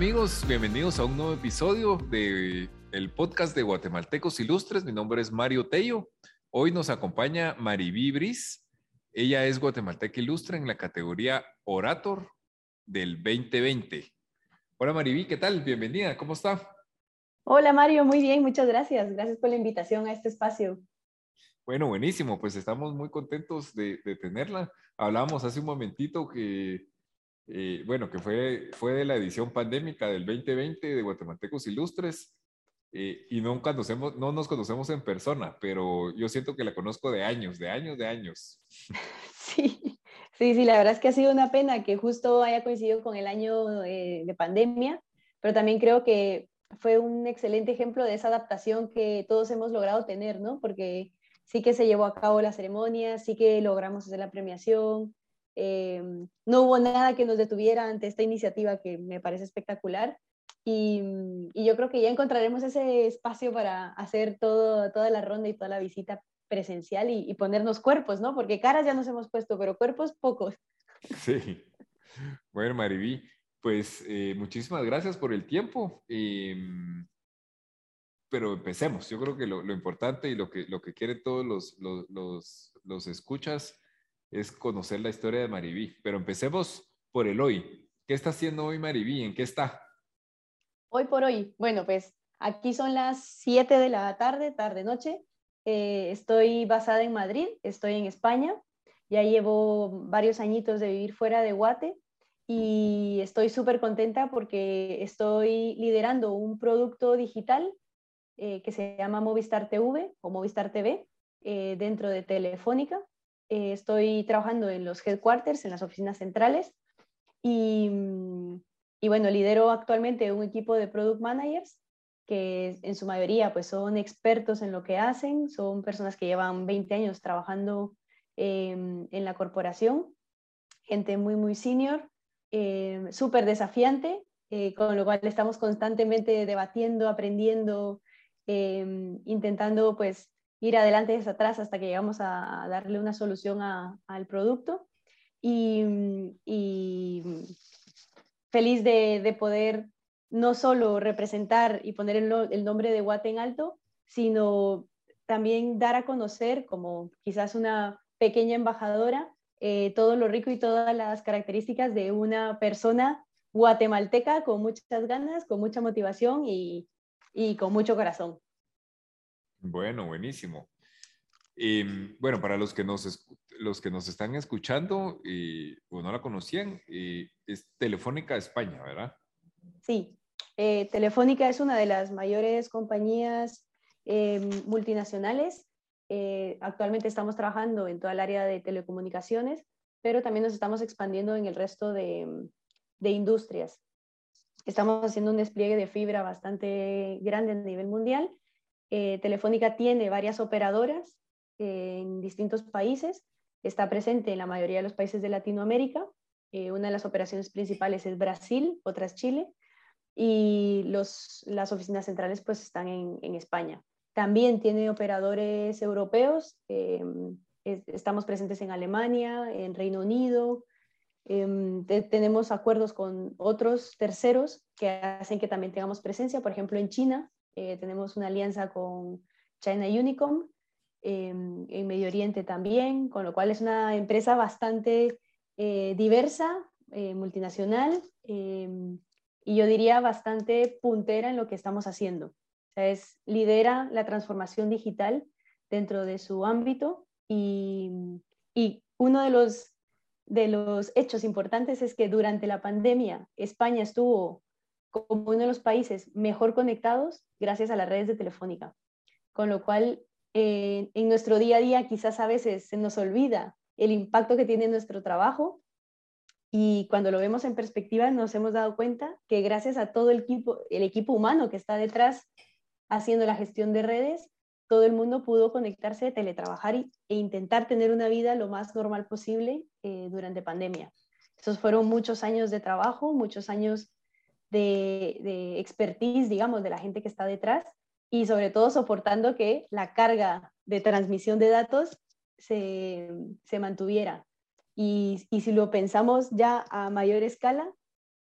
amigos? Bienvenidos a un nuevo episodio de el podcast de Guatemaltecos Ilustres. Mi nombre es Mario Tello. Hoy nos acompaña Mariví Bris. Ella es guatemalteca ilustre en la categoría Orator del 2020. Hola Mariví, ¿qué tal? Bienvenida, ¿cómo está? Hola Mario, muy bien, muchas gracias. Gracias por la invitación a este espacio. Bueno, buenísimo, pues estamos muy contentos de, tenerla. Hablábamos hace un momentito que, eh, bueno, que fue, fue de la edición pandémica del 2020 de Guatemaltecos Ilustres eh, y no, conocemos, no nos conocemos en persona, pero yo siento que la conozco de años, de años, de años. Sí, sí, sí, la verdad es que ha sido una pena que justo haya coincidido con el año eh, de pandemia, pero también creo que fue un excelente ejemplo de esa adaptación que todos hemos logrado tener, ¿no? Porque sí que se llevó a cabo la ceremonia, sí que logramos hacer la premiación, eh, no hubo nada que nos detuviera ante esta iniciativa que me parece espectacular. Y, yo creo que ya encontraremos ese espacio para hacer toda la ronda y toda la visita presencial y, ponernos cuerpos, ¿no? Porque caras ya nos hemos puesto, pero cuerpos pocos. Sí. Bueno, Mariví, pues eh, muchísimas gracias por el tiempo. Em, pero empecemos. Yo creo que lo, importante y lo que, lo que quieren todos los, los, los, escuchas es conocer la historia de Mariví. Pero empecemos por el hoy. ¿Qué está haciendo hoy Mariví? ¿En qué está? Hoy por hoy, bueno, pues aquí son las 7 de la tarde, tarde-noche. Eh, estoy basada en Madrid, estoy en España. Ya llevo varios añitos de vivir fuera de Guate y estoy súper contenta porque estoy liderando un producto digital eh, que se llama Movistar TV o Movistar TV eh, dentro de Telefónica. Eh, estoy trabajando en los headquarters, en las oficinas centrales y, y, bueno, lidero actualmente un equipo de product managers que en su mayoría pues son expertos en lo que hacen, son personas que llevan 20 años trabajando em, en la corporación, gente muy, muy senior, em, súper desafiante, con lo cual estamos constantemente debatiendo, aprendiendo, Em, intentando pues ir adelante y hacia atrás hasta que llegamos a, darle una solución al producto. Y, feliz de, poder no solo representar y poner el, nombre de Watt en alto, sino también dar a conocer como quizás una pequeña embajadora eh, todo lo rico y todas las características de una persona guatemalteca con muchas ganas, con mucha motivación y, y con mucho corazón. Bueno, buenísimo. Y, bueno, para los que nos, los que nos están escuchando y o no la conocían, es Telefónica España, ¿verdad? Sí, eh, Telefónica es una de las mayores compañías em, multinacionales. Eh, actualmente estamos trabajando en toda el área de telecomunicaciones, pero también nos estamos expandiendo en el resto de, de industrias. Estamos haciendo un despliegue de fibra bastante grande a nivel mundial. Eh, Telefónica tiene varias operadoras eh, en distintos países. Está presente en la mayoría de los países de Latinoamérica. Eh, una de las operaciones principales es Brasil, otra es Chile. Y las oficinas centrales pues están en, en España. También tiene operadores europeos. estamos presentes en Alemania, en Reino Unido, Em, tenemos acuerdos con otros terceros que hacen que también tengamos presencia. Por ejemplo, en China eh, tenemos una alianza con China Unicom, em, en Medio Oriente también, con lo cual es una empresa bastante eh, diversa, eh, multinacional em, y yo diría bastante puntera en lo que estamos haciendo. O sea, es, lidera la transformación digital dentro de su ámbito y, y uno de los de los hechos importantes es que durante la pandemia España estuvo como uno de los países mejor conectados gracias a las redes de Telefónica. Con lo cual, eh, en nuestro día a día quizás a veces se nos olvida el impacto que tiene nuestro trabajo y cuando lo vemos en perspectiva nos hemos dado cuenta que gracias a todo el equipo, el equipo humano que está detrás haciendo la gestión de redes, todo el mundo pudo conectarse, teletrabajar e intentar tener una vida lo más normal posible eh, durante pandemia. Esos fueron muchos años de trabajo, muchos años de, expertise, digamos, de la gente que está detrás y sobre todo soportando que la carga de transmisión de datos se, mantuviera. Y, y, si lo pensamos ya a mayor escala,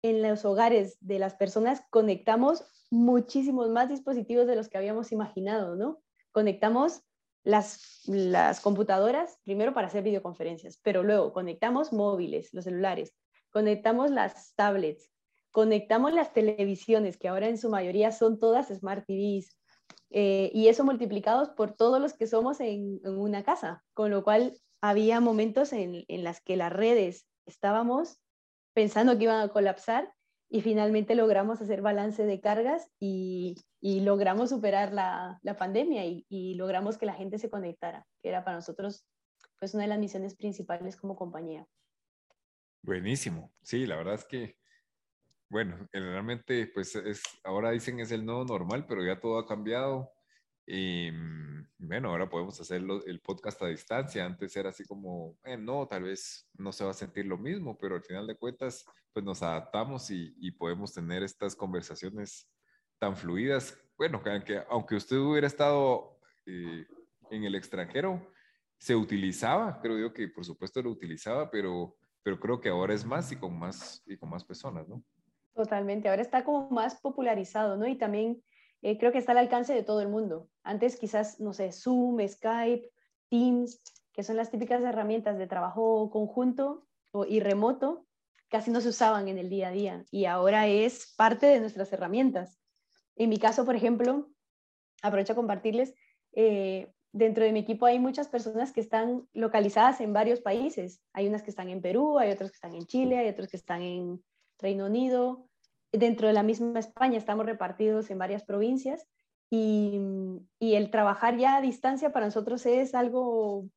en los hogares de las personas conectamos muchísimos más dispositivos de los que habíamos imaginado, ¿no? Conectamos las, las computadoras primero para hacer videoconferencias, pero luego conectamos móviles, los celulares, conectamos las tablets, conectamos las televisiones, que ahora en su mayoría son todas Smart TVs, eh, y eso multiplicados por todos los que somos en, una casa, con lo cual había momentos en, en las que las redes estábamos pensando que iban a colapsar y finalmente logramos hacer balance de cargas y, y logramos superar la, la pandemia y, y, logramos que la gente se conectara, que era para nosotros pues una de las misiones principales como compañía. Buenísimo, sí, la verdad es que, bueno, generalmente pues es, ahora dicen es el nuevo normal, pero ya todo ha cambiado. Y mm, bueno, ahora podemos hacer el podcast a distancia. Antes era así como, eh, no, tal vez no se va a sentir lo mismo, pero al final de cuentas, pues nos adaptamos y, y podemos tener estas conversaciones tan fluidas. Bueno, que aunque usted hubiera estado eh, en el extranjero, se utilizaba, creo yo que por supuesto lo utilizaba, pero, pero creo que ahora es más y con más, y con más personas, ¿no? Totalmente, ahora está como más popularizado, ¿no? Y también eh, creo que está al alcance de todo el mundo. Antes quizás, no sé, Zoom, Skype, Teams, que son las típicas herramientas de trabajo conjunto y remoto, casi no se usaban en el día a día y ahora es parte de nuestras herramientas. En mi caso, por ejemplo, aprovecho a compartirles, eh, dentro de mi equipo hay muchas personas que están localizadas en varios países. Hay unas que están en Perú, hay otras que están en Chile, hay otros que están en Reino Unido, dentro de la misma España estamos repartidos en varias provincias y, el trabajar ya a distancia para nosotros es algo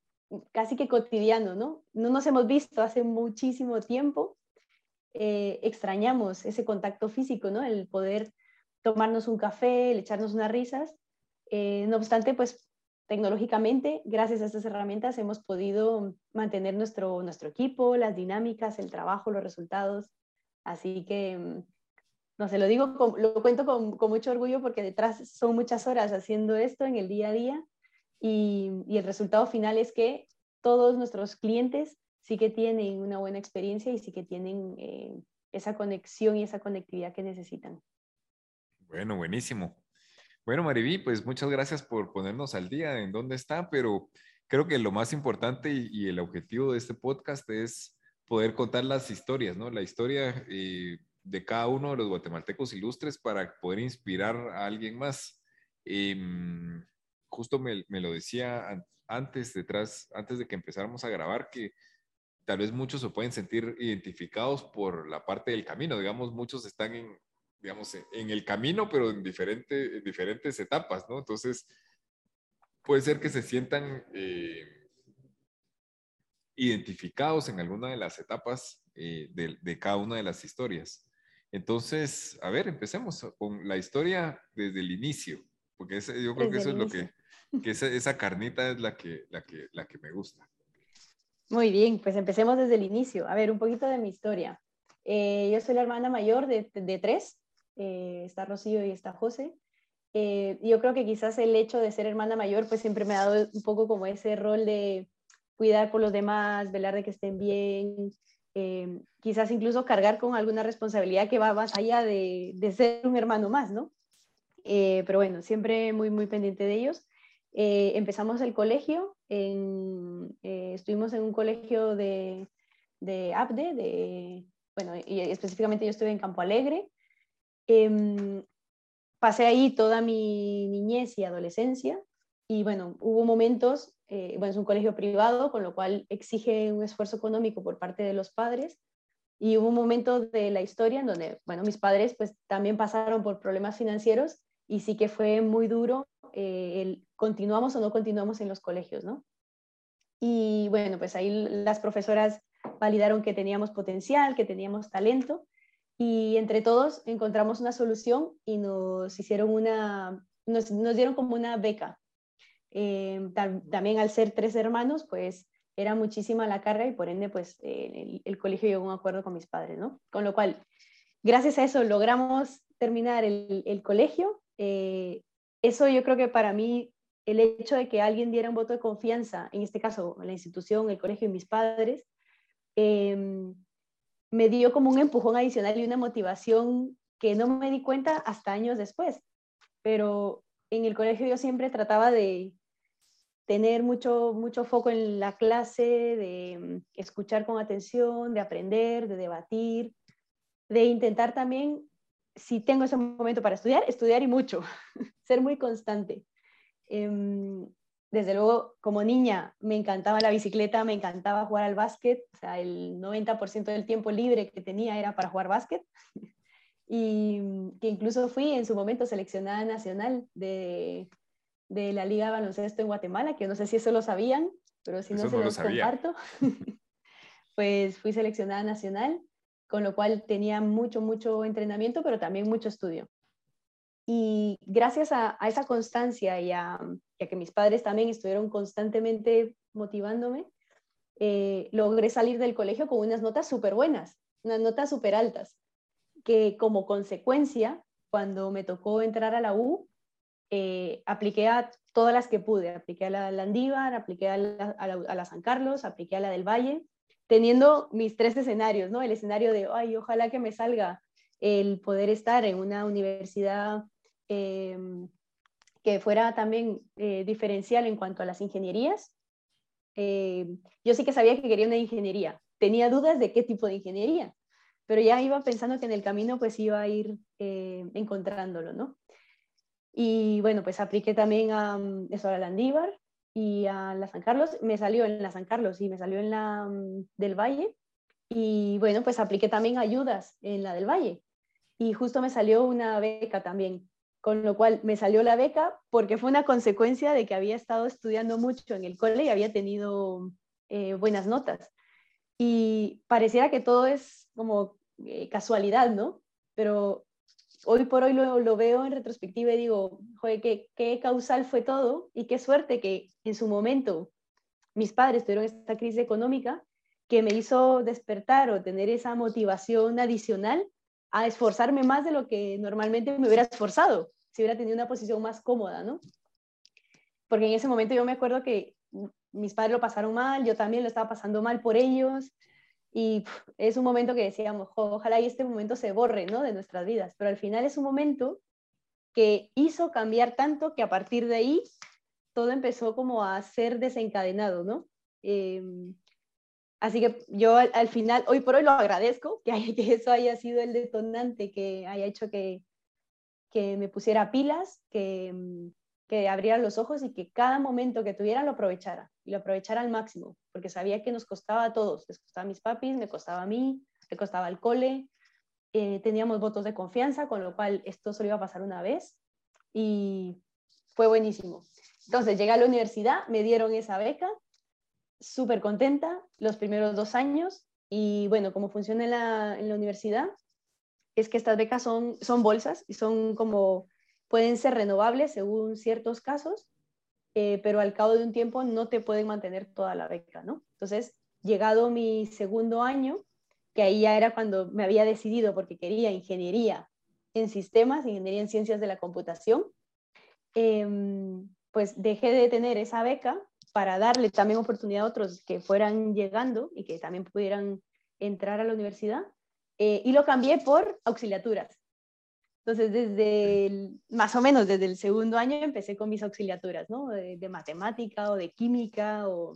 casi que cotidiano, ¿no? No nos hemos visto hace muchísimo tiempo, eh, extrañamos ese contacto físico, ¿no? El poder tomarnos un café, el echarnos unas risas. Eh, no obstante, pues tecnológicamente, gracias a estas herramientas, hemos podido mantener nuestro, nuestro equipo, las dinámicas, el trabajo, los resultados. Así que no se lo digo, lo cuento con, mucho orgullo porque detrás son muchas horas haciendo esto en el día a día y, el resultado final es que todos nuestros clientes sí que tienen una buena experiencia y sí que tienen eh, esa conexión y esa conectividad que necesitan. Bueno, buenísimo. Bueno, Mariví, pues muchas gracias por ponernos al día en dónde está, pero creo que lo más importante y, el objetivo de este podcast es poder contar las historias, ¿no? La historia eh, de cada uno de los guatemaltecos ilustres para poder inspirar a alguien más. Em, justo me, lo decía antes, detrás, antes de que empezáramos a grabar, que tal vez muchos se pueden sentir identificados por la parte del camino. Digamos, muchos están en, digamos, en el camino, pero en, diferente, diferentes etapas, ¿no? Entonces, puede ser que se sientan eh, identificados en alguna de las etapas eh, de, de, cada una de las historias. Entonces, a ver, empecemos con la historia desde el inicio, porque yo creo que eso es lo que, que esa, carnita es la que, la, que, la que me gusta. Muy bien, pues empecemos desde el inicio. A ver, un poquito de mi historia. Eh, yo soy la hermana mayor de, de tres, eh, está Rocío y está José. Eh, yo creo que quizás el hecho de ser hermana mayor, pues siempre me ha dado un poco como ese rol de cuidar por los demás, velar de que estén bien, eh, quizás incluso cargar con alguna responsabilidad que va más allá de, ser un hermano más, ¿no? Eh, pero bueno, siempre muy, muy pendiente de ellos. Eh, empezamos el colegio, estuvimos en un colegio de, de APDE, de, bueno, y específicamente yo estuve en Campo Alegre. Em, pasé ahí toda mi niñez y adolescencia y bueno, hubo momentos eh, bueno, es un colegio privado, con lo cual exige un esfuerzo económico por parte de los padres. Y hubo un momento de la historia en donde, bueno, mis padres pues también pasaron por problemas financieros y sí que fue muy duro eh, el continuamos o no continuamos en los colegios, ¿no? Y bueno, pues ahí las profesoras validaron que teníamos potencial, que teníamos talento y entre todos encontramos una solución y nos hicieron una, nos, nos dieron como una beca eh, también al ser tres hermanos, pues era muchísima la carga y por ende, pues el, colegio llegó a un acuerdo con mis padres, ¿no? Con lo cual, gracias a eso logramos terminar el, colegio. Eh, eso yo creo que para mí, el hecho de que alguien diera un voto de confianza, en este caso la institución, el colegio y mis padres, em, me dio como un empujón adicional y una motivación que no me di cuenta hasta años después. Pero en el colegio yo siempre trataba de tener mucho, mucho foco en la clase, de mm, escuchar con atención, de aprender, de debatir, de intentar también, si tengo ese momento para estudiar, estudiar y mucho, ser muy constante. Em, desde luego, como niña, me encantaba la bicicleta, me encantaba jugar al básquet, o sea, el 90% del tiempo libre que tenía era para jugar básquet. y mm, que incluso fui en su momento seleccionada nacional de, de la Liga de Baloncesto en Guatemala, que no sé si eso lo sabían, pero si no se los comparto, pues fui seleccionada nacional, con lo cual tenía mucho, mucho entrenamiento, pero también mucho estudio. Y gracias a, esa constancia y a, que mis padres también estuvieron constantemente motivándome, eh, logré salir del colegio con unas notas súper buenas, unas notas súper altas, que como consecuencia, cuando me tocó entrar a la U, eh, apliqué a todas las que pude. Apliqué a la Landívar, apliqué a la, San Carlos, apliqué a la del Valle, teniendo mis tres escenarios, ¿no? El escenario de, ay, ojalá que me salga el poder estar en una universidad eh, que fuera también eh, diferencial en cuanto a las ingenierías. Eh, yo sí que sabía que quería una ingeniería. Tenía dudas de qué tipo de ingeniería, pero ya iba pensando que en el camino pues iba a ir encontrándolo, ¿no? Y bueno, pues apliqué también a, eso, a la Landívar y a la San Carlos. Me salió en la San Carlos y me salió en la del Valle. Y bueno, pues apliqué también ayudas en la del Valle. Y justo me salió una beca también con lo cual me salió la beca porque fue una consecuencia de que había estado estudiando mucho en el cole y había tenido eh, buenas notas. Y pareciera que todo es como eh, casualidad, ¿no? Pero hoy por hoy lo, veo en retrospectiva y digo, joder, qué, qué causal fue todo y qué suerte que en su momento mis padres tuvieron esta crisis económica que me hizo despertar o tener esa motivación adicional a esforzarme más de lo que normalmente me hubiera esforzado si hubiera tenido una posición más cómoda, ¿no? Porque en ese momento yo me acuerdo que mis padres lo pasaron mal, yo también lo estaba pasando mal por ellos, y es un momento que decíamos, ojalá y este momento se borre, ¿no? De nuestras vidas, pero al final es un momento que hizo cambiar tanto que a partir de ahí todo empezó como a ser desencadenado, ¿no? Em, Así que yo al, final, hoy por hoy lo agradezco, que, que, eso haya sido el detonante que haya hecho que, que me pusiera pilas, que, mm, que abriera los ojos y que cada momento que tuviera lo aprovechara y lo aprovechara al máximo, porque sabía que nos costaba a todos, les costaba a mis papis, me costaba a mí, le costaba al cole, eh, teníamos votos de confianza, con lo cual esto solo iba a pasar una vez y fue buenísimo. Entonces llegué a la universidad, me dieron esa beca súper contenta los primeros dos años y bueno, cómo funciona en la, en la universidad es que estas becas son, son bolsas y son como, pueden ser renovables según ciertos casos, eh, pero al cabo de un tiempo no te pueden mantener toda la beca, ¿no? Entonces, llegado mi segundo año, que ahí ya era cuando me había decidido porque quería ingeniería en sistemas, ingeniería en ciencias de la computación, em, pues dejé de tener esa beca para darle también oportunidad a otros que fueran llegando y que también pudieran entrar a la universidad. Eh, y lo cambié por auxiliaturas. Entonces, desde más o menos desde el segundo año empecé con mis auxiliaturas, ¿no? De, matemática o de química o,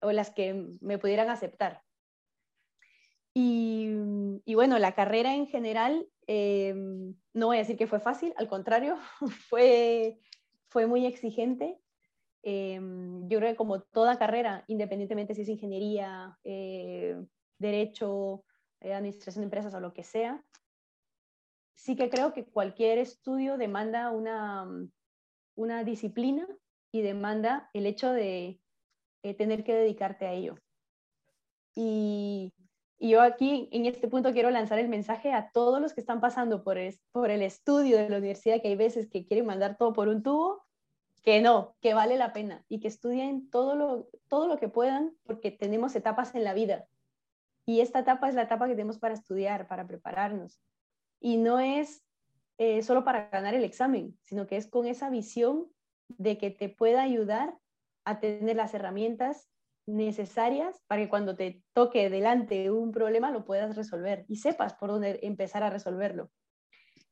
o, las que me pudieran aceptar. Y, y bueno, la carrera en general, eh, no voy a decir que fue fácil, al contrario, fue, fue muy exigente. Em, yo creo que como toda carrera, independientemente si es ingeniería, eh, derecho, eh, administración de empresas o lo que sea, sí que creo que cualquier estudio demanda una, una disciplina y demanda el hecho de eh, tener que dedicarte a ello. Y, y, yo aquí, en este punto, quiero lanzar el mensaje a todos los que están pasando por, por el estudio de la universidad, que hay veces que quieren mandar todo por un tubo que no, que vale la pena y que estudien todo lo, todo lo que puedan porque tenemos etapas en la vida. Y esta etapa es la etapa que tenemos para estudiar, para prepararnos. Y no es eh, solo para ganar el examen, sino que es con esa visión de que te pueda ayudar a tener las herramientas necesarias para que cuando te toque delante un problema lo puedas resolver y sepas por dónde empezar a resolverlo.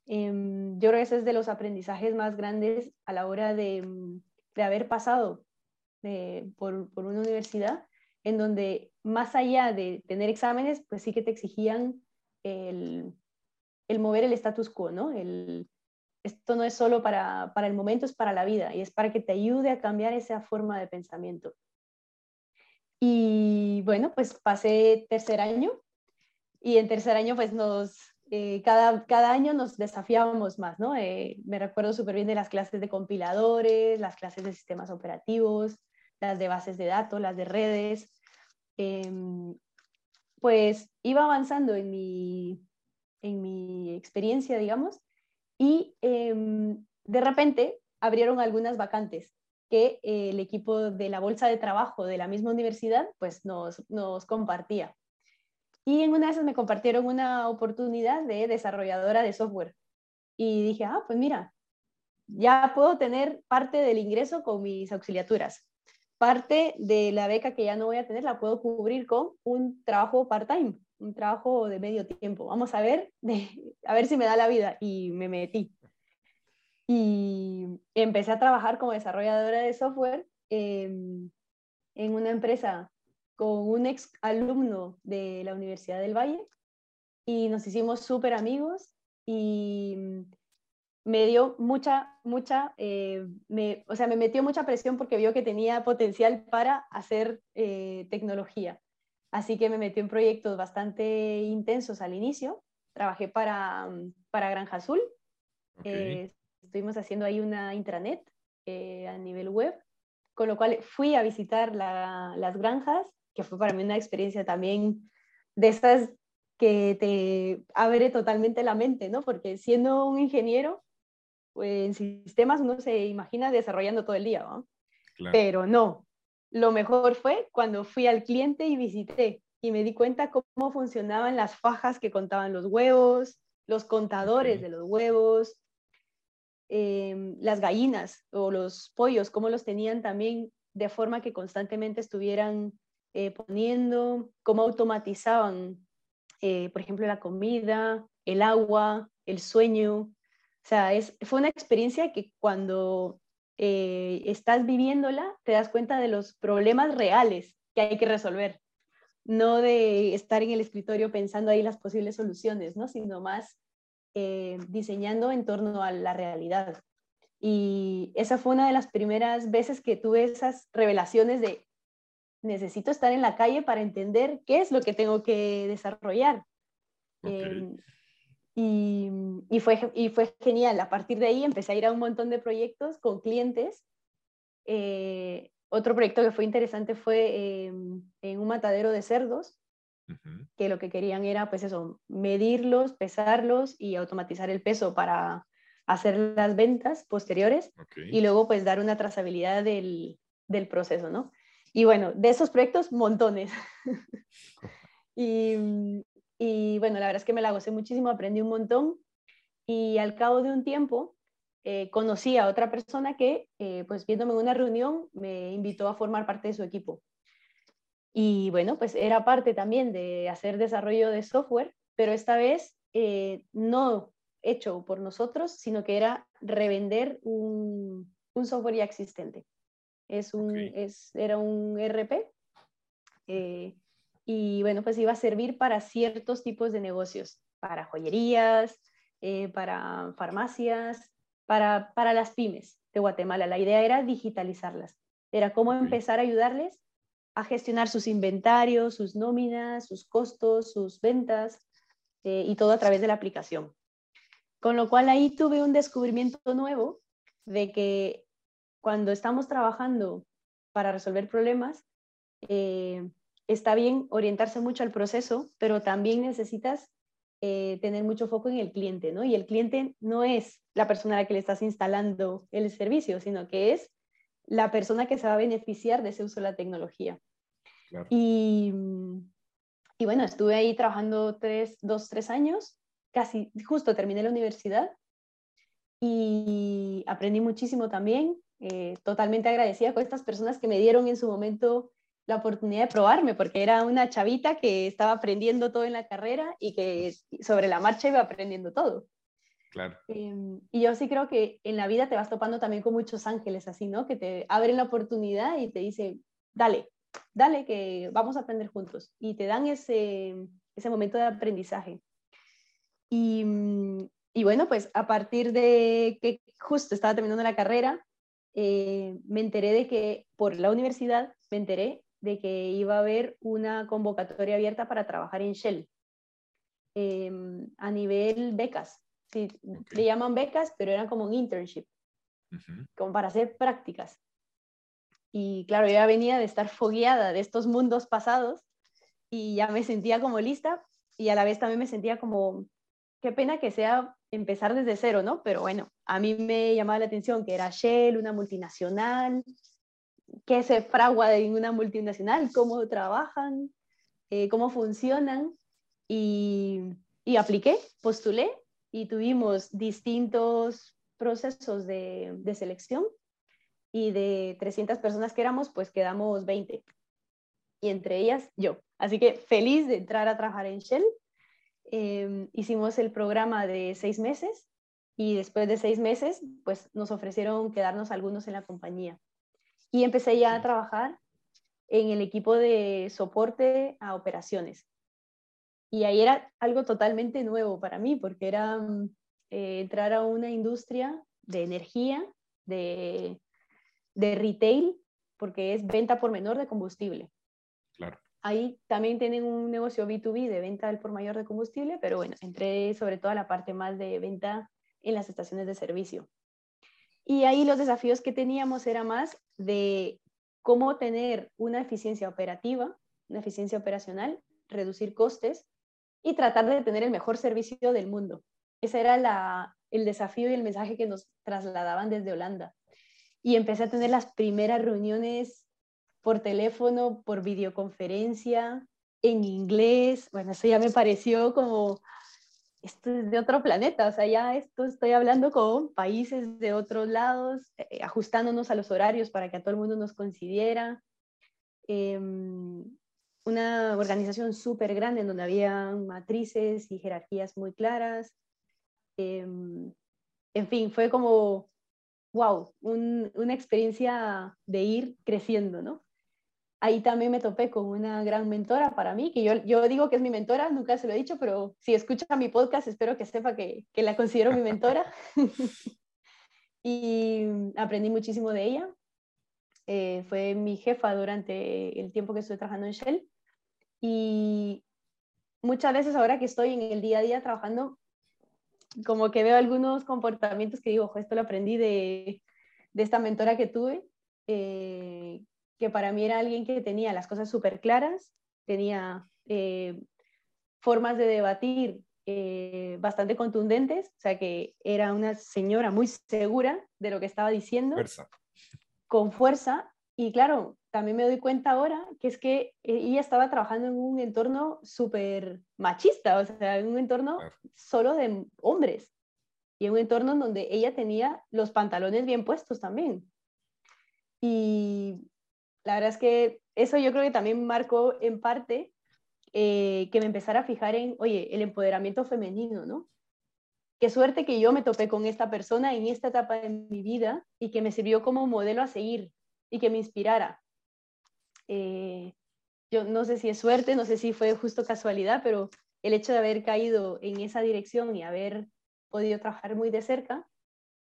Em, yo creo que ese es de los aprendizajes más grandes a la hora de, mm, haber pasado eh, por, una universidad en donde más allá de tener exámenes, pues sí que te exigían el, mover el status quo, ¿no? esto no es solo para, para el momento, es para la vida y es para que te ayude a cambiar esa forma de pensamiento. Y bueno, pues pasé tercer año y en tercer año pues nos, eh, cada, cada año nos desafiábamos más, ¿no? Eh, me recuerdo súper bien de las clases de compiladores, las clases de sistemas operativos, las de bases de datos, las de redes. Em, pues iba avanzando en mi, en mi experiencia, digamos, y em, de repente abrieron algunas vacantes que eh, el equipo de la bolsa de trabajo de la misma universidad pues nos, nos compartía. Y en una de esas me compartieron una oportunidad de desarrolladora de software. Y dije, ah, pues mira, ya puedo tener parte del ingreso con mis auxiliaturas. Parte de la beca que ya no voy a tener la puedo cubrir con un trabajo part-time, un trabajo de medio tiempo. Vamos a ver, a ver si me da la vida. Y me metí y empecé a trabajar como desarrolladora de software en una empresa con un ex alumno de la Universidad del Valle y nos hicimos súper amigos y me dio mucha, mucha, eh, me, o sea, me metió mucha presión porque vio que tenía potencial para hacer eh, tecnología. Así que me metió en proyectos bastante intensos al inicio. Trabajé para, para Granja Azul. Eh, estuvimos haciendo ahí una intranet eh, a nivel web, con lo cual fui a visitar las granjas, que fue para mí una experiencia también de esas que te abre totalmente la mente, ¿no? Porque siendo un ingeniero pues, en sistemas uno se imagina desarrollando todo el día, ¿no? Pero no. Lo mejor fue cuando fui al cliente y visité y me di cuenta cómo funcionaban las fajas que contaban los huevos, los contadores de los huevos, Em, las gallinas o los pollos, cómo los tenían también de forma que constantemente estuvieran eh, poniendo, cómo automatizaban, eh, por ejemplo, la comida, el agua, el sueño. O sea, es, fue una experiencia que cuando eh, estás viviéndola te das cuenta de los problemas reales que hay que resolver, no de estar en el escritorio pensando ahí las posibles soluciones, ¿no? sino más eh, diseñando en torno a la realidad. Y esa fue una de las primeras veces que tuve esas revelaciones de necesito estar en la calle para entender qué es lo que tengo que desarrollar. Em, y, y, fue, y fue genial. A partir de ahí empecé a ir a un montón de proyectos con clientes. Eh, otro proyecto que fue interesante fue em, en un matadero de cerdos que lo que querían era, pues eso, medirlos, pesarlos y automatizar el peso para hacer las ventas posteriores y luego pues dar una trazabilidad del, del, proceso, ¿no? Y bueno, de esos proyectos, montones. y, y, bueno, la verdad es que me la gocé muchísimo, aprendí un montón y al cabo de un tiempo eh, conocí a otra persona que, eh, pues viéndome en una reunión, me invitó a formar parte de su equipo. Y bueno, pues era parte también de hacer desarrollo de software, pero esta vez eh, no hecho por nosotros, sino que era revender un, un software ya existente. Es un, es, era un RP eh, y bueno, pues iba a servir para ciertos tipos de negocios, para joyerías, eh, para farmacias, para, para las pymes de Guatemala. La idea era digitalizarlas, era cómo empezar a ayudarles a gestionar sus inventarios, sus nóminas, sus costos, sus ventas eh, y todo a través de la aplicación. Con lo cual ahí tuve un descubrimiento nuevo de que cuando estamos trabajando para resolver problemas, eh, está bien orientarse mucho al proceso, pero también necesitas eh, tener mucho foco en el cliente, ¿no? Y el cliente no es la persona a la que le estás instalando el servicio, sino que es la persona que se va a beneficiar de ese uso de la tecnología. Y, y, bueno, estuve ahí trabajando tres, dos, tres años, casi justo terminé la universidad y aprendí muchísimo también, eh, totalmente agradecida con estas personas que me dieron en su momento la oportunidad de probarme, porque era una chavita que estaba aprendiendo todo en la carrera y que sobre la marcha iba aprendiendo todo. Claro. Em, y yo sí creo que en la vida te vas topando también con muchos ángeles así, ¿no? Que te abren la oportunidad y te dicen, dale, dale, que vamos a aprender juntos. Y te dan ese, ese momento de aprendizaje. Y, y, bueno, pues a partir de que justo estaba terminando la carrera, eh, me enteré de que por la universidad, me enteré de que iba a haber una convocatoria abierta para trabajar en Shell em, a nivel becas. Sí, Le llaman becas, pero eran como un internship, como para hacer prácticas. Y claro, yo ya venía de estar fogueada de estos mundos pasados y ya me sentía como lista y a la vez también me sentía como, qué pena que sea empezar desde cero, ¿no? Pero bueno, a mí me llamaba la atención que era Shell, una multinacional, qué se fragua en una multinacional, cómo trabajan, eh, cómo funcionan. Y, y, apliqué, postulé y tuvimos distintos procesos de, de, selección y de 300 personas que éramos, pues quedamos 20. Y entre ellas yo. Así que feliz de entrar a trabajar en Shell. Eh, hicimos el programa de seis meses y después de seis meses, pues nos ofrecieron quedarnos algunos en la compañía y empecé ya a trabajar en el equipo de soporte a operaciones. Y ahí era algo totalmente nuevo para mí, porque era mm, eh, entrar a una industria de energía, de, de retail, porque es venta por menor de combustible. Claro. Ahí también tienen un negocio B2B de venta del por mayor de combustible, pero bueno, entré sobre todo a la parte más de venta en las estaciones de servicio. Y ahí los desafíos que teníamos era más de cómo tener una eficiencia operativa, una eficiencia operacional, reducir costes y tratar de tener el mejor servicio del mundo. Ese era el desafío y el mensaje que nos trasladaban desde Holanda. Y empecé a tener las primeras reuniones por teléfono, por videoconferencia, en inglés. Bueno, eso ya me pareció como esto es de otro planeta, o sea, ya esto estoy hablando con países de otros lados, eh, ajustándonos a los horarios para que a todo el mundo nos considera. Em, una organización súper grande en donde había matrices y jerarquías muy claras. Em, en fin, fue como, wow, una experiencia de ir creciendo, ¿no? Ahí también me topé con una gran mentora para mí, que yo, yo digo que es mi mentora, nunca se lo he dicho, pero si escucha mi podcast, espero que sepa que, que la considero mi mentora. y aprendí muchísimo de ella. Eh, fue mi jefa durante el tiempo que estuve trabajando en Shell. Y muchas veces ahora que estoy en el día a día trabajando, como que veo algunos comportamientos que digo, esto lo aprendí de, de esta mentora que tuve, eh, que para mí era alguien que tenía las cosas súper claras, tenía eh, formas de debatir eh, bastante contundentes, o sea que era una señora muy segura de lo que estaba diciendo, con fuerza, y claro, también me doy cuenta ahora que es que ella estaba trabajando en un entorno súper machista, o sea, en un entorno solo de hombres, y en un entorno en donde ella tenía los pantalones bien puestos también. Y la verdad es que eso yo creo que también marcó en parte eh, que me empezara a fijar en, oye, el empoderamiento femenino, ¿no? Qué suerte que yo me topé con esta persona en esta etapa de mi vida y que me sirvió como modelo a seguir y que me inspirara. Eh, yo no sé si es suerte, no sé si fue justo casualidad, pero el hecho de haber caído en esa dirección y haber podido trabajar muy de cerca,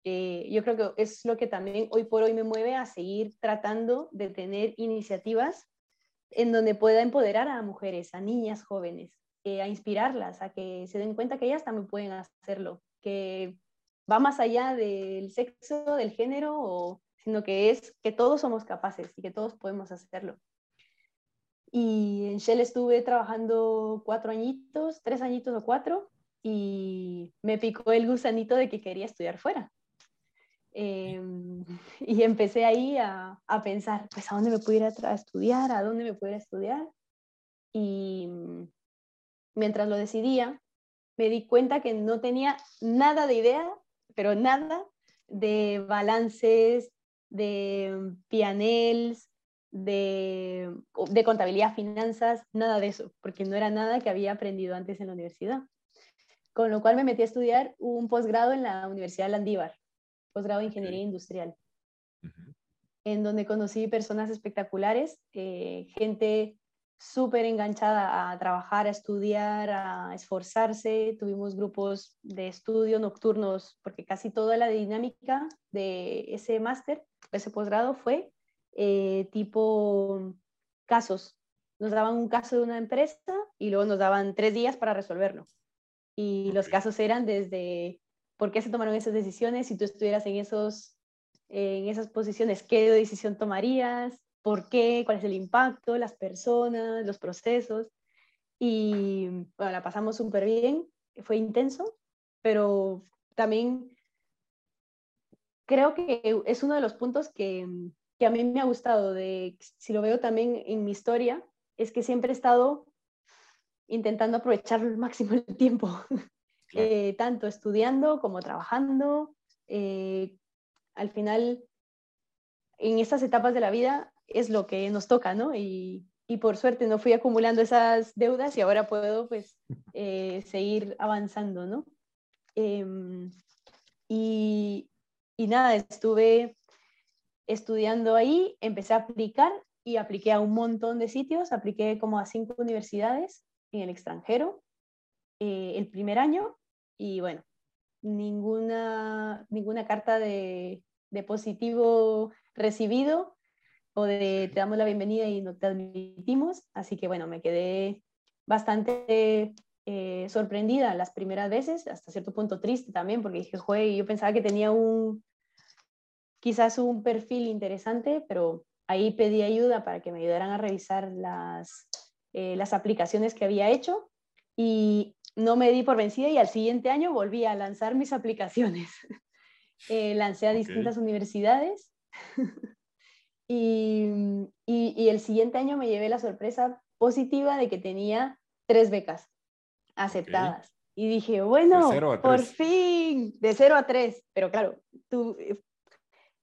eh, yo creo que es lo que también hoy por hoy me mueve a seguir tratando de tener iniciativas en donde pueda empoderar a mujeres, a niñas jóvenes, eh, a inspirarlas, a que se den cuenta que ellas también pueden hacerlo, que va más allá del sexo, del género, sino que es que todos somos capaces y que todos podemos hacerlo. Y en Shell estuve trabajando cuatro añitos, tres añitos o cuatro, y me picó el gusanito de que quería estudiar fuera. Em, y empecé ahí a, a, pensar, pues, ¿a dónde me pudiera estudiar? ¿A dónde me pudiera estudiar? Y mm, mientras lo decidía, me di cuenta que no tenía nada de idea, pero nada de balances, de pianels, de, de contabilidad, finanzas, nada de eso, porque no era nada que había aprendido antes en la universidad. Con lo cual me metí a estudiar un posgrado en la Universidad de Landívar, posgrado de Ingeniería Industrial, en donde conocí personas espectaculares, eh, gente súper enganchada a trabajar, a estudiar, a esforzarse. Tuvimos grupos de estudio nocturnos, porque casi toda la dinámica de ese máster, ese posgrado, fue eh, tipo casos. Nos daban un caso de una empresa y luego nos daban tres días para resolverlo. Y los casos eran desde por qué se tomaron esas decisiones, si tú estuvieras en, esos, en esas posiciones, qué decisión tomarías, por qué, cuál es el impacto, las personas, los procesos. Y bueno, la pasamos súper bien, fue intenso, pero también creo que es uno de los puntos que, que a mí me ha gustado, de, si lo veo también en mi historia, es que siempre he estado intentando aprovechar al máximo el tiempo, eh, tanto estudiando como trabajando. Eh, al final, en estas etapas de la vida es lo que nos toca, ¿no? Y, y por suerte no fui acumulando esas deudas y ahora puedo pues eh, seguir avanzando, ¿no? Em, y, y nada, estuve estudiando ahí, empecé a aplicar y apliqué a un montón de sitios, apliqué como a cinco universidades en el extranjero eh, el primer año y bueno, ninguna, ninguna carta de, de positivo recibido o de te damos la bienvenida y no te admitimos. Así que bueno, me quedé bastante eh, sorprendida las primeras veces, hasta cierto punto triste también, porque dije, joder, yo pensaba que tenía un, quizás un perfil interesante, pero ahí pedí ayuda para que me ayudaran a revisar las, eh, las aplicaciones que había hecho y no me di por vencida y al siguiente año volví a lanzar mis aplicaciones. Eh, lancé a distintas universidades y, y, el siguiente año me llevé la sorpresa positiva de que tenía tres becas aceptadas. Y dije, bueno, por fin, de cero a tres. Pero claro, tú,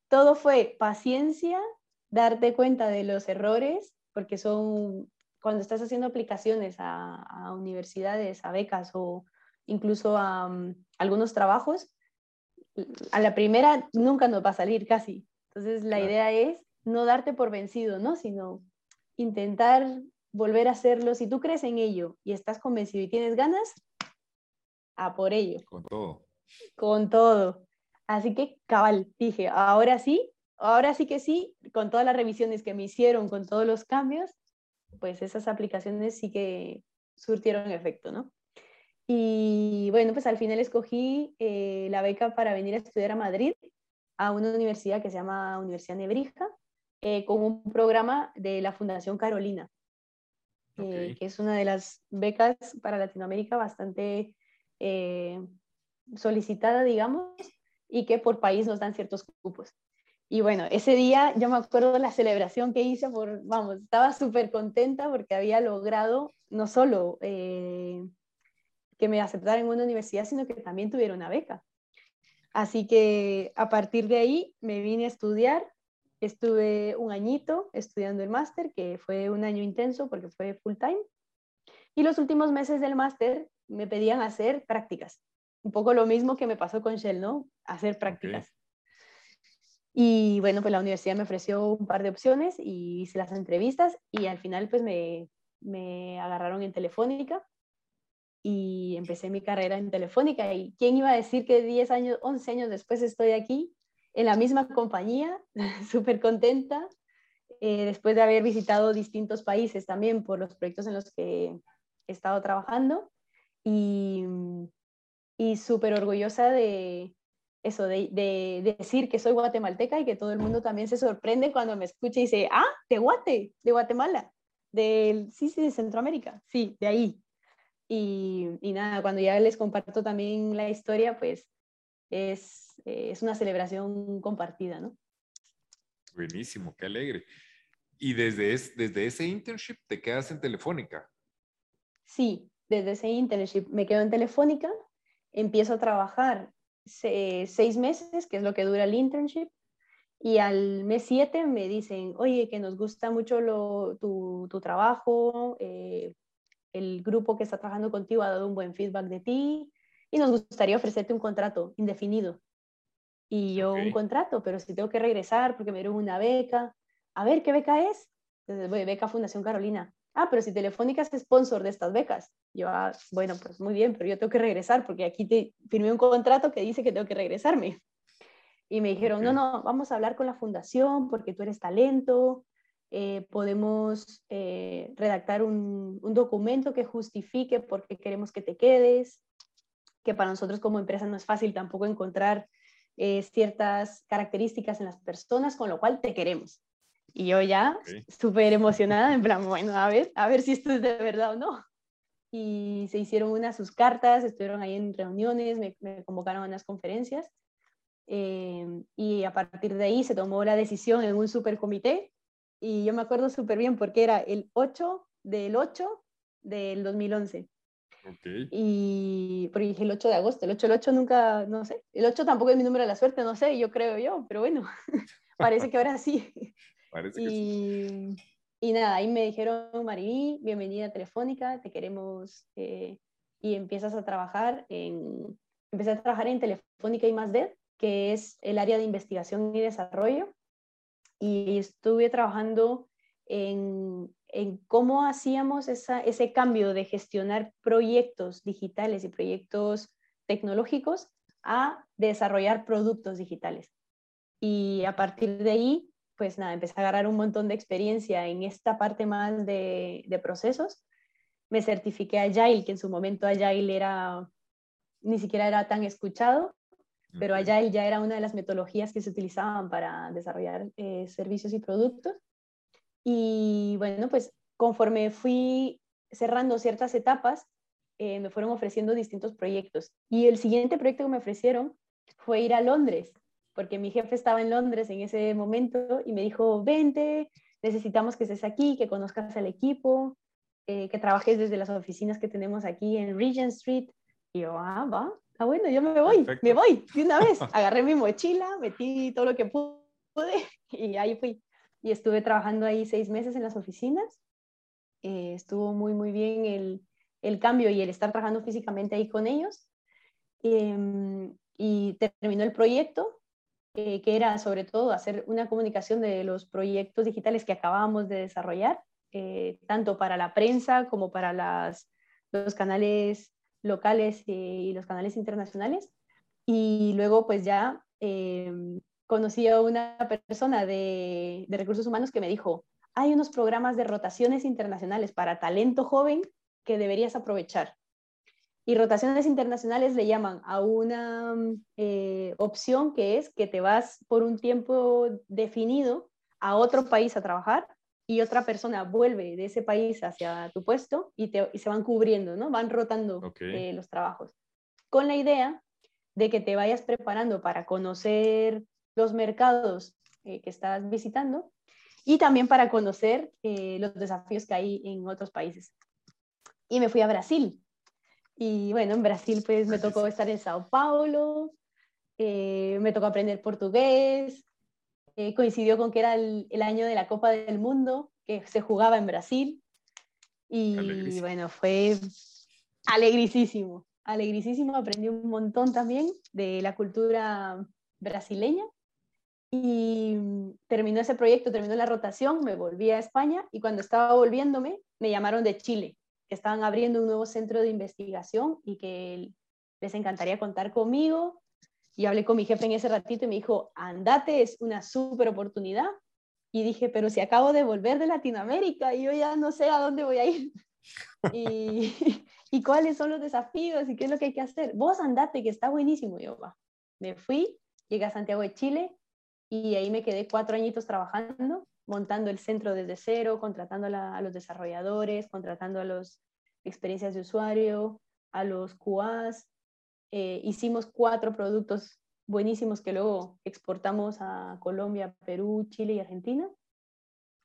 todo fue paciencia, darte cuenta de los errores, porque son cuando estás haciendo aplicaciones a, universidades, a becas o incluso a mm, algunos trabajos, a la primera nunca nos va a salir casi. Entonces la idea es no darte por vencido, ¿no? Sino intentar volver a hacerlo. Si tú crees en ello y estás convencido y tienes ganas, a por ello. Con todo. Con todo. Así que, cabal, dije, ahora sí, ahora sí que sí, con todas las revisiones que me hicieron, con todos los cambios, pues esas aplicaciones sí que surtieron efecto, ¿no? Y bueno, pues al final escogí eh, la beca para venir a estudiar a Madrid, a una universidad que se llama Universidad Nebrija, eh, con un programa de la Fundación Carolina, eh, que es una de las becas para Latinoamérica bastante solicitada, digamos, y que por país nos dan ciertos cupos. Y bueno, ese día yo me acuerdo de la celebración que hice, por, vamos, estaba súper contenta porque había logrado no solo eh, que me aceptaran en una universidad, sino que también tuviera una beca. Así que a partir de ahí me vine a estudiar, estuve un añito estudiando el máster, que fue un año intenso porque fue full time. Y los últimos meses del máster me pedían hacer prácticas. Un poco lo mismo que me pasó con Shell, ¿no? Hacer prácticas. Y bueno, pues la universidad me ofreció un par de opciones y hice las entrevistas y al final pues me, me agarraron en Telefónica y empecé mi carrera en Telefónica. ¿Y quién iba a decir que 10 años, 11 años después estoy aquí en la misma compañía, súper contenta, eh, después de haber visitado distintos países también por los proyectos en los que he estado trabajando y, y súper orgullosa de, eso, de, decir que soy guatemalteca y que todo el mundo también se sorprende cuando me escucha y dice, ah, de Guate, de Guatemala, del, sí, sí, de Centroamérica, sí, de ahí. Y, y nada, cuando ya les comparto también la historia, pues es, es una celebración compartida, ¿no? Buenísimo, qué alegre. ¿Y desde, desde ese internship te quedas en Telefónica? Sí, desde ese internship me quedo en Telefónica, empiezo a trabajar seis meses, que es lo que dura el internship, Y al mes 7 me dicen, oye, que nos gusta mucho lo, tu, tu, trabajo, eh, el grupo que está trabajando contigo ha dado un buen feedback de ti y nos gustaría ofrecerte un contrato indefinido. Y yo, un contrato, pero si tengo que regresar porque me dieron una beca. A ver, ¿qué beca es? Entonces, voy, beca Fundación Carolina. Ah, pero si Telefónica es sponsor de estas becas. Yo, ah, bueno, pues muy bien, pero yo tengo que regresar porque aquí te firmé un contrato que dice que tengo que regresarme. Y me dijeron, no, no, vamos a hablar con la fundación porque tú eres talento, eh, podemos eh, redactar un, un, documento que justifique por qué queremos que te quedes, que para nosotros como empresa no es fácil tampoco encontrar eh, ciertas características en las personas, con lo cual te queremos. Y yo ya súper emocionada, en plan, bueno, a ver, a ver si esto es de verdad o no. Y se hicieron unas sus cartas, estuvieron ahí en reuniones, me, me convocaron a unas conferencias. Eh, y a partir de ahí se tomó la decisión en un supercomité. Y yo me acuerdo súper bien porque era el 8 del 8 del 2011. Okay. Y porque dije el 8 de agosto, el 8 el 8 nunca, no sé, el 8 tampoco es mi número de la suerte, no sé, yo creo yo, pero bueno, parece que ahora sí. Parece y, sí. Y nada, ahí me dijeron, Mariví, bienvenida Telefónica, te queremos, eh, y empiezas a trabajar en, empecé a trabajar en Telefónica y más que es el área de investigación y desarrollo, y estuve trabajando en, en cómo hacíamos esa, ese cambio de gestionar proyectos digitales y proyectos tecnológicos a desarrollar productos digitales. Y a partir de ahí, pues nada, empecé a agarrar un montón de experiencia en esta parte más de, de procesos. Me certifiqué Agile, que en su momento Agile era, ni siquiera era tan escuchado, pero Agile ya era una de las metodologías que se utilizaban para desarrollar eh, servicios y productos. Y bueno, pues conforme fui cerrando ciertas etapas, eh, me fueron ofreciendo distintos proyectos. Y el siguiente proyecto que me ofrecieron fue ir a Londres, porque mi jefe estaba en Londres en ese momento y me dijo, vente, necesitamos que estés aquí, que conozcas al equipo, eh, que trabajes desde las oficinas que tenemos aquí en Regent Street. Y yo, ah, va, ah, bueno, yo me voy, me voy de una vez. Agarré mi mochila, metí todo lo que pude y ahí fui y estuve trabajando ahí seis meses en las oficinas. Eh, estuvo muy, muy bien el, el, cambio y el estar trabajando físicamente ahí con ellos. Em, y terminó el proyecto, eh, que era sobre todo hacer una comunicación de los proyectos digitales que acabábamos de desarrollar, eh, tanto para la prensa como para los canales locales y los canales internacionales. Y luego pues ya em, conocí a una persona de, recursos humanos que me dijo, hay unos programas de rotaciones internacionales para talento joven que deberías aprovechar. Y rotaciones internacionales le llaman a una eh, opción que es que te vas por un tiempo definido a otro país a trabajar y otra persona vuelve de ese país hacia tu puesto y, se van cubriendo, ¿no? Van rotando eh, los trabajos. Con la idea de que te vayas preparando para conocer los mercados eh, que estás visitando y también para conocer eh, los desafíos que hay en otros países. Y me fui a Brasil. Y bueno, en Brasil pues me tocó estar en Sao Paulo, eh, me tocó aprender portugués, coincidió con que era el, año de la Copa del Mundo, que se jugaba en Brasil. Y bueno, fue alegrísimo, alegrísimo, aprendí un montón también de la cultura brasileña. Y terminó ese proyecto, terminó la rotación, me volví a España. Y cuando estaba volviéndome me llamaron de Chile, que estaban abriendo un nuevo centro de investigación y que les encantaría contar conmigo. Y hablé con mi jefe en ese ratito y me dijo, andate, es una súper oportunidad. Y dije, pero si acabo de volver de Latinoamérica y yo ya no sé a dónde voy a ir. y, y cuáles son los desafíos y qué es lo que hay que hacer. Vos andate, que está buenísimo. yo, va. Me fui, llegué a Santiago de Chile, y ahí me quedé cuatro añitos trabajando, montando el centro desde cero, contratando a, los desarrolladores, contratando a los experiencias de usuario, a los QAs. Eh, hicimos cuatro productos buenísimos que luego exportamos a Colombia, Perú, Chile y Argentina.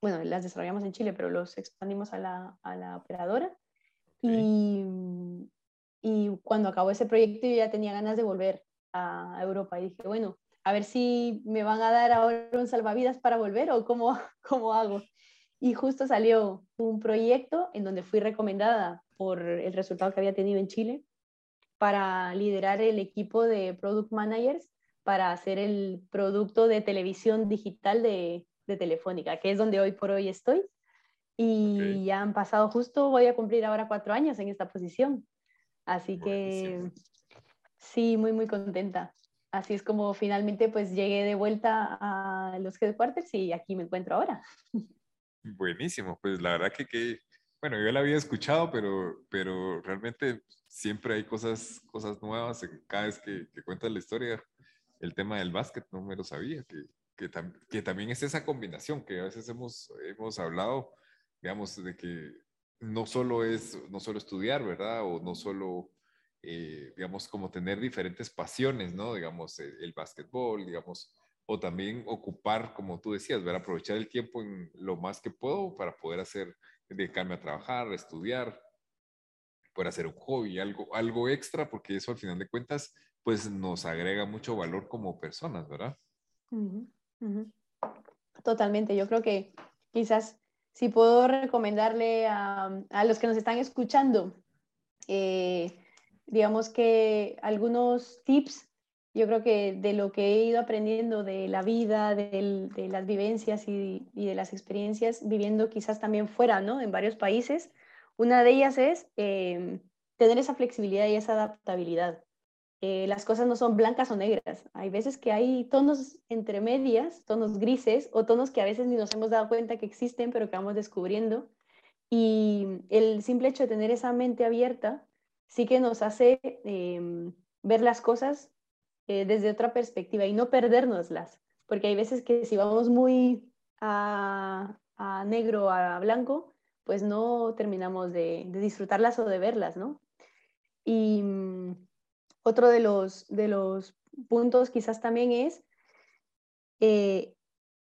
Bueno, las desarrollamos en Chile, pero los expandimos a la, a la operadora. Y, y, cuando acabó ese proyecto yo ya tenía ganas de volver a Europa y dije, bueno, a ver si me van a dar ahora un salvavidas para volver o cómo, cómo hago. Y justo salió un proyecto en donde fui recomendada por el resultado que había tenido en Chile para liderar el equipo de product managers para hacer el producto de televisión digital de, de Telefónica, que es donde hoy por hoy estoy. Y ya han pasado justo, voy a cumplir ahora cuatro años en esta posición. Así que sí, muy, muy contenta. Así es como finalmente pues llegué de vuelta a los headquarters y aquí me encuentro ahora. Buenísimo, pues la verdad que, que bueno, yo la había escuchado, pero, pero realmente siempre hay cosas, cosas nuevas cada vez que, que cuentas la historia. El tema del básquet no me lo sabía, que, que, que, también es esa combinación que a veces hemos, hemos hablado, digamos, de que no solo es, no solo estudiar, ¿verdad? O no solo, eh, digamos, como tener diferentes pasiones, ¿no? Digamos, el, el básquetbol, digamos, o también ocupar, como tú decías, ver, aprovechar el tiempo en lo más que puedo para poder hacer, dedicarme a trabajar, a estudiar, poder hacer un hobby, algo, algo extra, porque eso al final de cuentas, pues nos agrega mucho valor como personas, ¿verdad? Totalmente, yo creo que quizás si puedo recomendarle a, a los que nos están escuchando, eh, digamos que algunos tips yo creo que de lo que he ido aprendiendo de la vida, de, las vivencias y, de las experiencias, viviendo quizás también fuera, ¿no? En varios países, una de ellas es eh, tener esa flexibilidad y esa adaptabilidad. Eh, las cosas no son blancas o negras. Hay veces que hay tonos entre medias, tonos grises o tonos que a veces ni nos hemos dado cuenta que existen, pero que vamos descubriendo. Y el simple hecho de tener esa mente abierta sí que nos hace em, ver las cosas eh, desde otra perspectiva y no perdernoslas, porque hay veces que si vamos muy a, negro, a blanco, pues no terminamos de, de, disfrutarlas o de verlas, ¿no? Y mm, otro de los, de los puntos quizás también es, eh,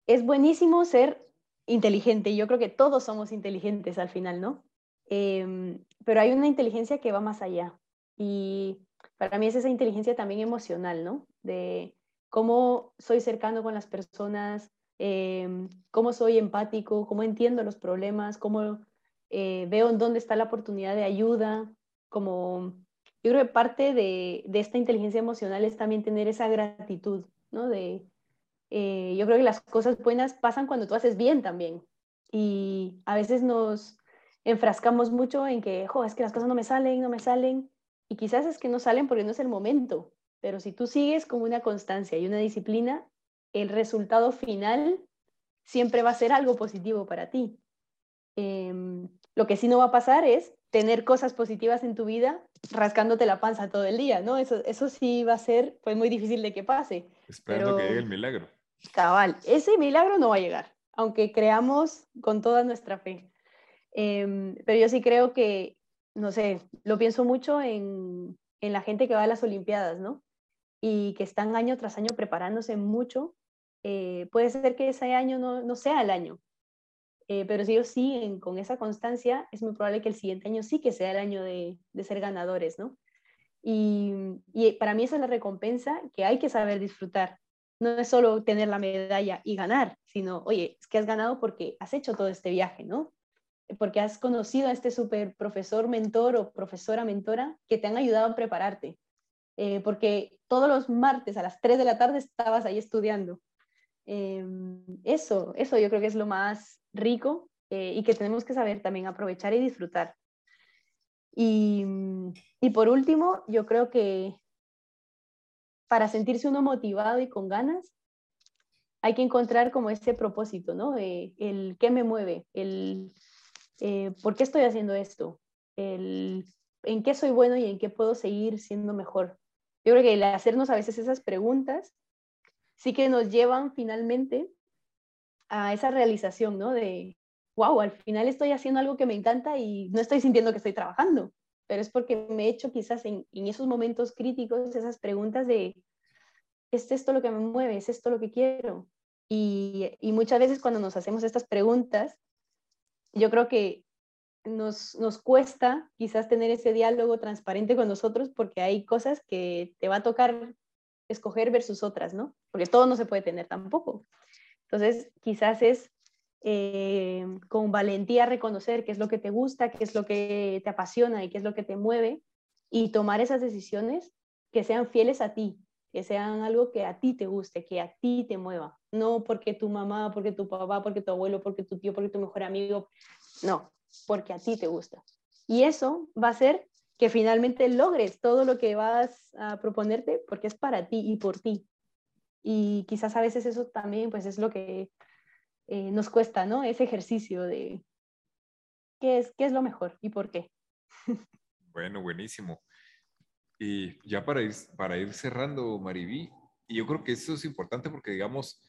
es buenísimo ser inteligente, yo creo que todos somos inteligentes al final, ¿no? Em, pero hay una inteligencia que va más allá y para mí es esa inteligencia también emocional, ¿no? De cómo soy cercano con las personas, em, cómo soy empático, cómo entiendo los problemas, cómo eh, veo en dónde está la oportunidad de ayuda, como yo creo que parte de, esta inteligencia emocional es también tener esa gratitud, ¿no? De, eh, yo creo que las cosas buenas pasan cuando tú haces bien también. Y a veces nos enfrascamos mucho en que, jo, es que las cosas no me salen, no me salen. Y quizás es que no salen porque no es el momento, pero si tú sigues con una constancia y una disciplina, el resultado final siempre va a ser algo positivo para ti. Em, lo que sí no va a pasar es tener cosas positivas en tu vida rascándote la panza todo el día, ¿no? Eso, eso sí va a ser pues, muy difícil de que pase. Esperando que llegue el milagro. Cabal, ese milagro no va a llegar, aunque creamos con toda nuestra fe. Em, pero yo sí creo que no sé, lo pienso mucho en, la gente que va a las Olimpiadas, ¿no? Y que están año tras año preparándose mucho. Eh, puede ser que ese año no, sea el año, eh, pero si ellos siguen con esa constancia, es muy probable que el siguiente año sí que sea el año de, ser ganadores, ¿no? Y, y, para mí esa es la recompensa que hay que saber disfrutar. No es solo tener la medalla y ganar, sino, oye, es que has ganado porque has hecho todo este viaje, ¿no? Porque has conocido a este super profesor, mentor o profesora, mentora que te han ayudado a prepararte. Eh, porque todos los martes a las 3 de la tarde estabas ahí estudiando. Em, eso, eso yo creo que es lo más rico eh, y que tenemos que saber también aprovechar y disfrutar. Y, y, por último, yo creo que para sentirse uno motivado y con ganas, hay que encontrar como ese propósito, ¿no? el qué me mueve, el eh, ¿por qué estoy haciendo esto? ¿En qué soy bueno y en qué puedo seguir siendo mejor? Yo creo que el hacernos a veces esas preguntas sí que nos llevan finalmente a esa realización, ¿no? De, wow, al final estoy haciendo algo que me encanta y no estoy sintiendo que estoy trabajando, pero es porque me he hecho quizás en, esos momentos críticos esas preguntas de, ¿es esto lo que me mueve? ¿Es esto lo que quiero? Y muchas veces cuando nos hacemos estas preguntas, yo creo que nos, nos, cuesta quizás tener ese diálogo transparente con nosotros porque hay cosas que te va a tocar escoger versus otras, ¿no? Porque todo no se puede tener tampoco. Entonces, quizás es eh, con valentía reconocer qué es lo que te gusta, qué es lo que te apasiona y qué es lo que te mueve y tomar esas decisiones que sean fieles a ti, que sean algo que a ti te guste, que a ti te mueva, no porque tu mamá, porque tu papá, porque tu abuelo, porque tu tío, porque tu mejor amigo, no, porque a ti te gusta. Y eso va a hacer que finalmente logres todo lo que vas a proponerte porque es para ti y por ti. Y quizás a veces eso también pues es lo que eh, nos cuesta, ¿no? Ese ejercicio de qué es, qué es lo mejor y por qué. Bueno, buenísimo. Y ya para ir, para ir cerrando, Mariví, y yo creo que eso es importante porque, digamos,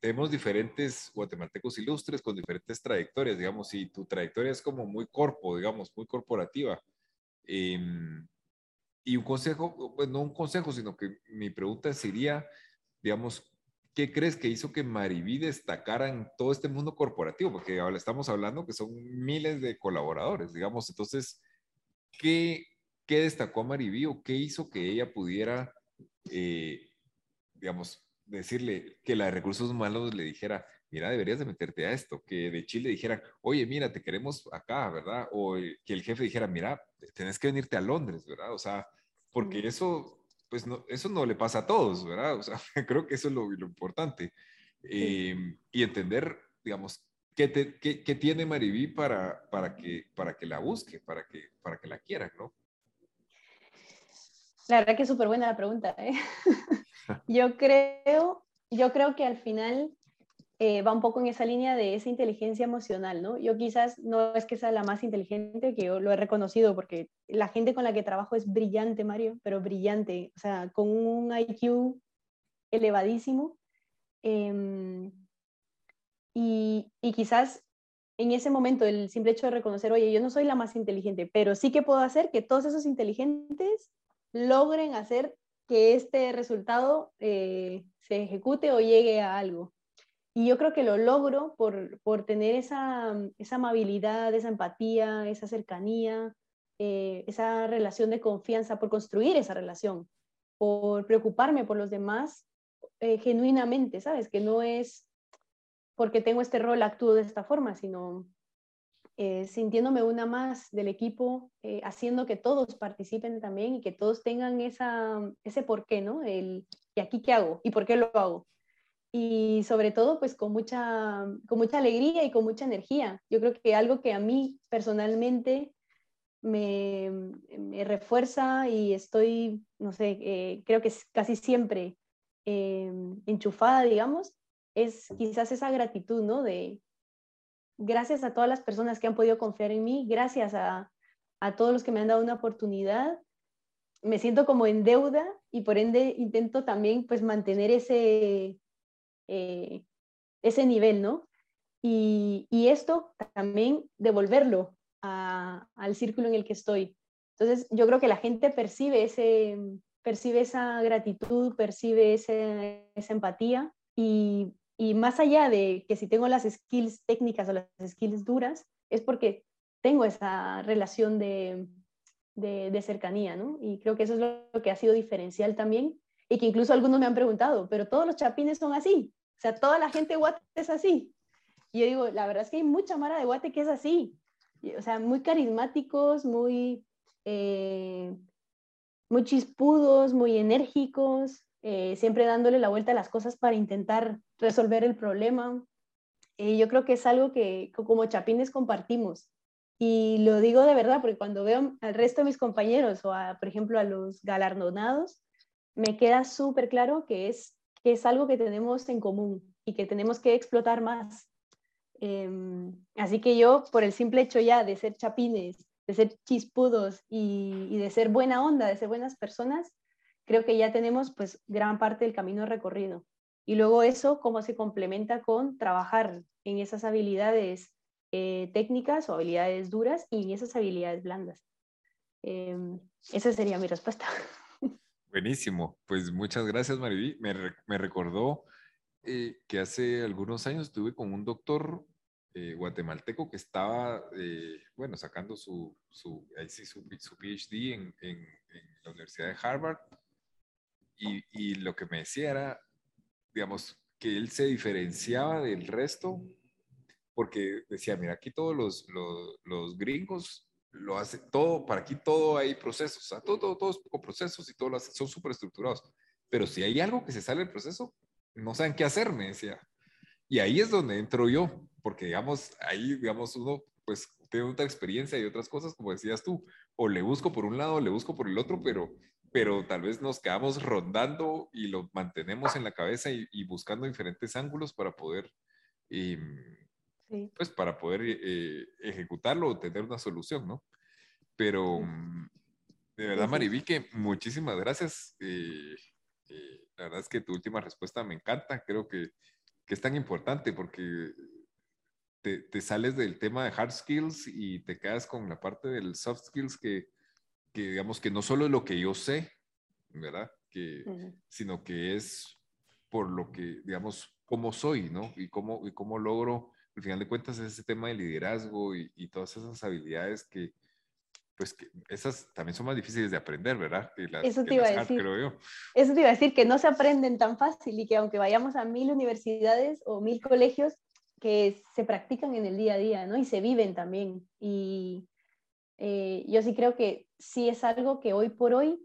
tenemos diferentes guatemaltecos ilustres con diferentes trayectorias, digamos, y tu trayectoria es como muy corpo, digamos, muy corporativa. Em, y un consejo, pues no un consejo, sino que mi pregunta sería, digamos, ¿qué crees que hizo que Mariví destacara en todo este mundo corporativo? Porque ahora estamos hablando que son miles de colaboradores, digamos, entonces, ¿qué, qué destacó a Mariví o qué hizo que ella pudiera, eh, digamos, decirle que la de recursos humanos le dijera, mira, deberías de meterte a esto, que de Chile dijera, oye, mira, te queremos acá, ¿verdad? O que el jefe dijera, mira, tenés que venirte a Londres, ¿verdad? O sea, porque eso, pues no, eso no le pasa a todos, ¿verdad? O sea, creo que eso es lo, lo importante. Em, y entender, digamos, ¿qué, te, qué, qué tiene Mariví para, para, que, para que la busque, para que, para que la quiera, ¿no? La verdad que es súper buena la pregunta. ¿eh? yo, creo, yo creo que al final eh, va un poco en esa línea de esa inteligencia emocional, ¿no? Yo quizás no es que sea la más inteligente, que yo lo he reconocido, porque la gente con la que trabajo es brillante, Mario, pero brillante, o sea, con un IQ elevadísimo. Em, y, y quizás en ese momento el simple hecho de reconocer, oye, yo no soy la más inteligente, pero sí que puedo hacer que todos esos inteligentes logren hacer que este resultado eh, se ejecute o llegue a algo. Y yo creo que lo logro por, por tener esa, esa, amabilidad, esa empatía, esa cercanía, eh, esa relación de confianza, por construir esa relación, por preocuparme por los demás eh, genuinamente, ¿sabes? Que no es porque tengo este rol, actúo de esta forma, sino eh, sintiéndome una más del equipo, eh, haciendo que todos participen también y que todos tengan esa, ese por qué, ¿no? El, ¿y aquí qué hago? ¿Y por qué lo hago? Y sobre todo, pues con mucha, con mucha alegría y con mucha energía. Yo creo que algo que a mí personalmente me, me refuerza y estoy, no sé, eh, creo que casi siempre enchufada, digamos, es quizás esa gratitud, ¿no? De, gracias a todas las personas que han podido confiar en mí, gracias a, todos los que me han dado una oportunidad. Me siento como en deuda y por ende intento también pues mantener ese, eh, ese nivel, ¿no? Y, esto también devolverlo al círculo en el que estoy. Entonces yo creo que la gente percibe, ese, percibe esa gratitud, percibe esa empatía y y más allá de que si tengo las skills técnicas o las skills duras, es porque tengo esa relación de, de, cercanía, ¿no? Y creo que eso es lo que ha sido diferencial también y que incluso algunos me han preguntado, pero todos los chapines son así, o sea, toda la gente de Guate es así. Y yo digo, la verdad es que hay mucha mara de Guate que es así, o sea, muy carismáticos, muy, eh, muy chispudos, muy enérgicos, eh, siempre dándole la vuelta a las cosas para intentar resolver el problema. Y yo creo que es algo que como chapines compartimos. Y lo digo de verdad, porque cuando veo al resto de mis compañeros o, a, por ejemplo, a los galardonados, me queda súper claro que es, que es algo que tenemos en común y que tenemos que explotar más. Em, así que yo, por el simple hecho ya de ser chapines, de ser chispudos y, y de ser buena onda, de ser buenas personas, creo que ya tenemos pues gran parte del camino recorrido. Y luego eso, cómo se complementa con trabajar en esas habilidades eh, técnicas o habilidades duras y en esas habilidades blandas. Em, esa sería mi respuesta. Buenísimo. Pues muchas gracias, Mariví. Me, me recordó eh, que hace algunos años estuve con un doctor eh, guatemalteco que estaba, bueno, sacando su, su, su, su PhD en, en, en, la Universidad de Harvard y, lo que me decía era, digamos, que él se diferenciaba del resto porque decía, mira, aquí todos los, los, gringos lo hacen, todo, para aquí todo hay procesos, o todo, todo, todo es con procesos y todos son súper estructurados. Pero si hay algo que se sale del proceso, no saben qué hacer, me decía. Y ahí es donde entro yo, porque digamos, ahí, digamos, uno pues tiene otra experiencia y otras cosas, como decías tú, o le busco por un lado, o le busco por el otro, pero, pero tal vez nos quedamos rondando y lo mantenemos en la cabeza y, buscando diferentes ángulos para poder, em, pues para poder eh, ejecutarlo o tener una solución, ¿no? Pero mm, de verdad, Marivique, muchísimas gracias. Eh, eh, la verdad es que tu última respuesta me encanta, creo que, que es tan importante porque te, te, sales del tema de hard skills y te quedas con la parte del soft skills que, que digamos que no solo es lo que yo sé, ¿verdad? Que, Sino que es por lo que, digamos, cómo soy, ¿no? Y cómo, y cómo logro, al final de cuentas, ese tema de liderazgo y, y todas esas habilidades que, pues que esas también son más difíciles de aprender, ¿verdad? Eso te iba a decir. Eso te iba a decir, que no se aprenden tan fácil y que aunque vayamos a mil universidades o mil colegios, que se practican en el día a día, ¿no? Y se viven también. Y eh, yo sí creo que sí es algo que hoy por hoy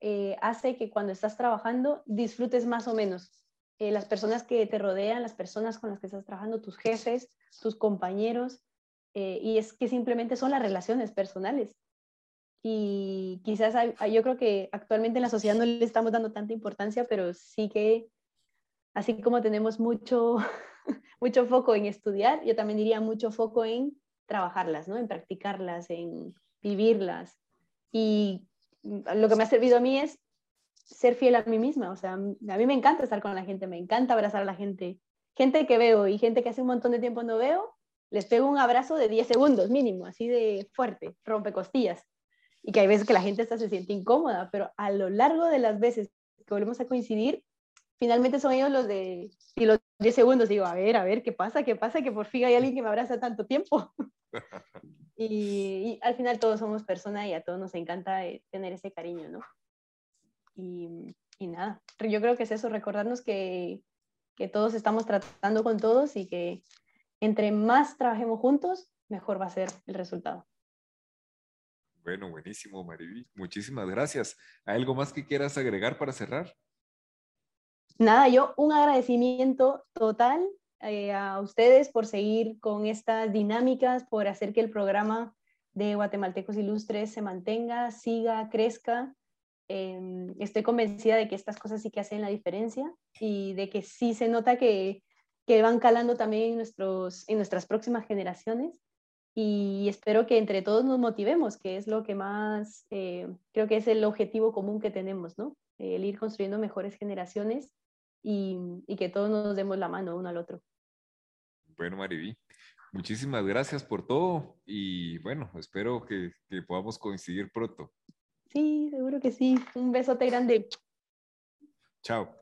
eh, hace que cuando estás trabajando disfrutes más o menos. Eh, las personas que te rodean, las personas con las que estás trabajando, tus jefes, tus compañeros, y es que simplemente son las relaciones personales. Y quizás yo creo que actualmente en la sociedad no le estamos dando tanta importancia, pero sí que así como tenemos mucho, mucho foco en estudiar, yo también diría mucho foco en trabajarlas, ¿no? en practicarlas, en vivirlas. Y lo que me ha servido a mí es ser fiel a mí misma. O sea, a mí me encanta estar con la gente, me encanta abrazar a la gente. Gente que veo y gente que hace un montón de tiempo no veo, les pego un abrazo de 10 segundos mínimo, así de fuerte, rompe costillas. Y que hay veces que la gente hasta se siente incómoda, pero a lo largo de las veces que volvemos a coincidir, finalmente son ellos los de y los 10 segundos. Digo, a ver, a ver, ¿qué pasa? ¿Qué pasa? Que por fin hay alguien que me abraza tanto tiempo. y, al final todos somos personas y a todos nos encanta eh, tener ese cariño, ¿no? Y, y, nada, yo creo que es eso, recordarnos que, que todos estamos tratando con todos y que entre más trabajemos juntos, mejor va a ser el resultado. Bueno, buenísimo, Mariví. Muchísimas gracias. ¿Hay algo más que quieras agregar para cerrar? Nada, yo un agradecimiento total eh, a ustedes por seguir con estas dinámicas, por hacer que el programa de Guatemaltecos Ilustres se mantenga, siga, crezca. Em, estoy convencida de que estas cosas sí que hacen la diferencia y de que sí se nota que, que van calando también en, nuestros, en nuestras próximas generaciones y espero que entre todos nos motivemos, que es lo que más, eh, creo que es el objetivo común que tenemos, ¿no? El ir construyendo mejores generaciones y, y que todos nos demos la mano uno al otro. Bueno, Mariví, muchísimas gracias por todo y bueno, espero que, que podamos coincidir pronto. Sí, seguro que sí. Un besote grande. Chao.